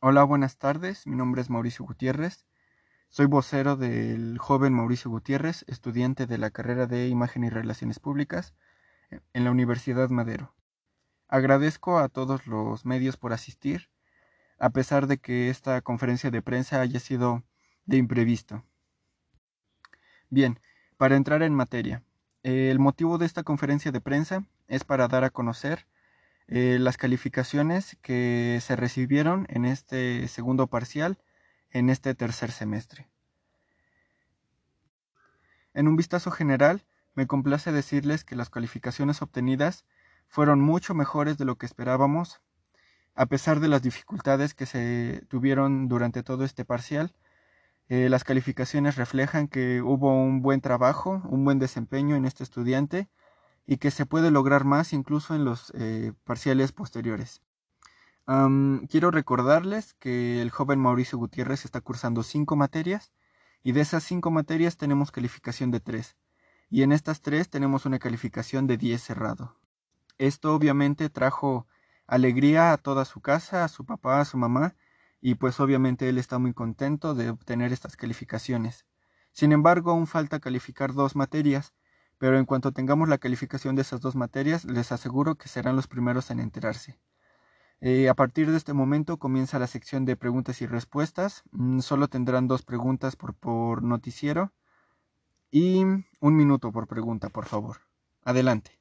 Hola, buenas tardes. Mi nombre es Mauricio Gutiérrez. Soy vocero del joven Mauricio Gutiérrez, estudiante de la carrera de Imagen y Relaciones Públicas en la Universidad Madero. Agradezco a todos los medios por asistir, a pesar de que esta conferencia de prensa haya sido de imprevisto. Bien, para entrar en materia, el motivo de esta conferencia de prensa es para dar a conocer eh, las calificaciones que se recibieron en este segundo parcial en este tercer semestre. En un vistazo general, me complace decirles que las calificaciones obtenidas fueron mucho mejores de lo que esperábamos, a pesar de las dificultades que se tuvieron durante todo este parcial. Eh, las calificaciones reflejan que hubo un buen trabajo, un buen desempeño en este estudiante y que se puede lograr más incluso en los eh, parciales posteriores. quiero recordarles que el joven Mauricio Gutiérrez está cursando cinco materias y de esas cinco materias tenemos calificación de tres y en estas tres tenemos una calificación de 10 cerrado. Esto obviamente trajo alegría a toda su casa, a su papá, a su mamá y pues obviamente él está muy contento de obtener estas calificaciones. Sin embargo, aún falta calificar dos materias pero en cuanto tengamos la calificación de esas dos materias, les aseguro que serán los primeros en enterarse. Eh, a partir de este momento comienza la sección de preguntas y respuestas. Mm, solo tendrán dos preguntas por, por noticiero y un minuto por pregunta, por favor. Adelante.